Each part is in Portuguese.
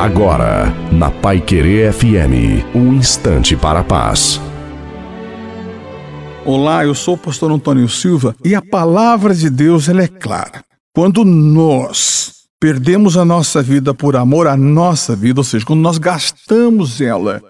Agora, na Pai Querer FM, um instante para a paz. Olá, eu sou o pastor Antônio Silva e a palavra de Deus ela é clara. Quando nós perdemos a nossa vida por amor à nossa vida, ou seja, quando nós gastamos ela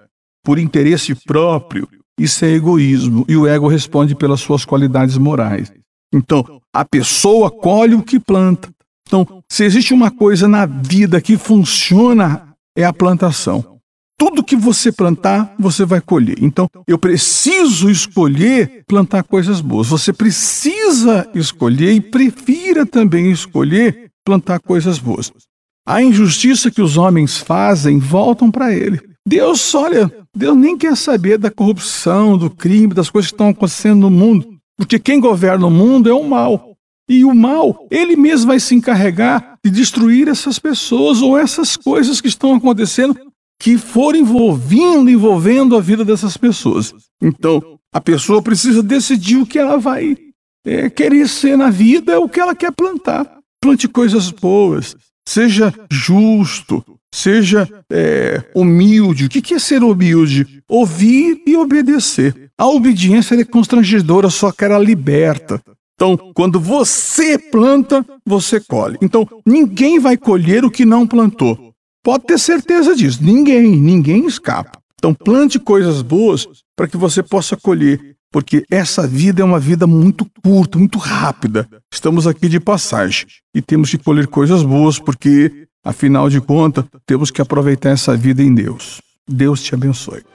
por interesse próprio, isso é egoísmo e o ego responde pelas suas qualidades morais. Então, a pessoa colhe o que planta. Então, se existe uma coisa na vida que funciona, é a plantação. Tudo que você plantar, você vai colher. Então, eu preciso escolher plantar coisas boas. Você precisa escolher e prefira também escolher plantar coisas boas. A injustiça que os homens fazem voltam para ele. Deus, olha, Deus nem quer saber da corrupção, do crime, das coisas que estão acontecendo no mundo, porque quem governa o mundo é o mal. E o mal, ele mesmo vai se encarregar de destruir essas pessoas ou essas coisas que estão acontecendo que forem envolvendo, envolvendo a vida dessas pessoas. Então, a pessoa precisa decidir o que ela vai é, querer ser na vida, o que ela quer plantar. Plante coisas boas, seja justo, seja é, humilde. O que é ser humilde? Ouvir e obedecer. A obediência é constrangedora, só que ela liberta. Então, quando você planta, você colhe. Então, ninguém vai colher o que não plantou. Pode ter certeza disso. Ninguém, ninguém escapa. Então, plante coisas boas para que você possa colher, porque essa vida é uma vida muito curta, muito rápida. Estamos aqui de passagem e temos que colher coisas boas, porque, afinal de contas, temos que aproveitar essa vida em Deus. Deus te abençoe.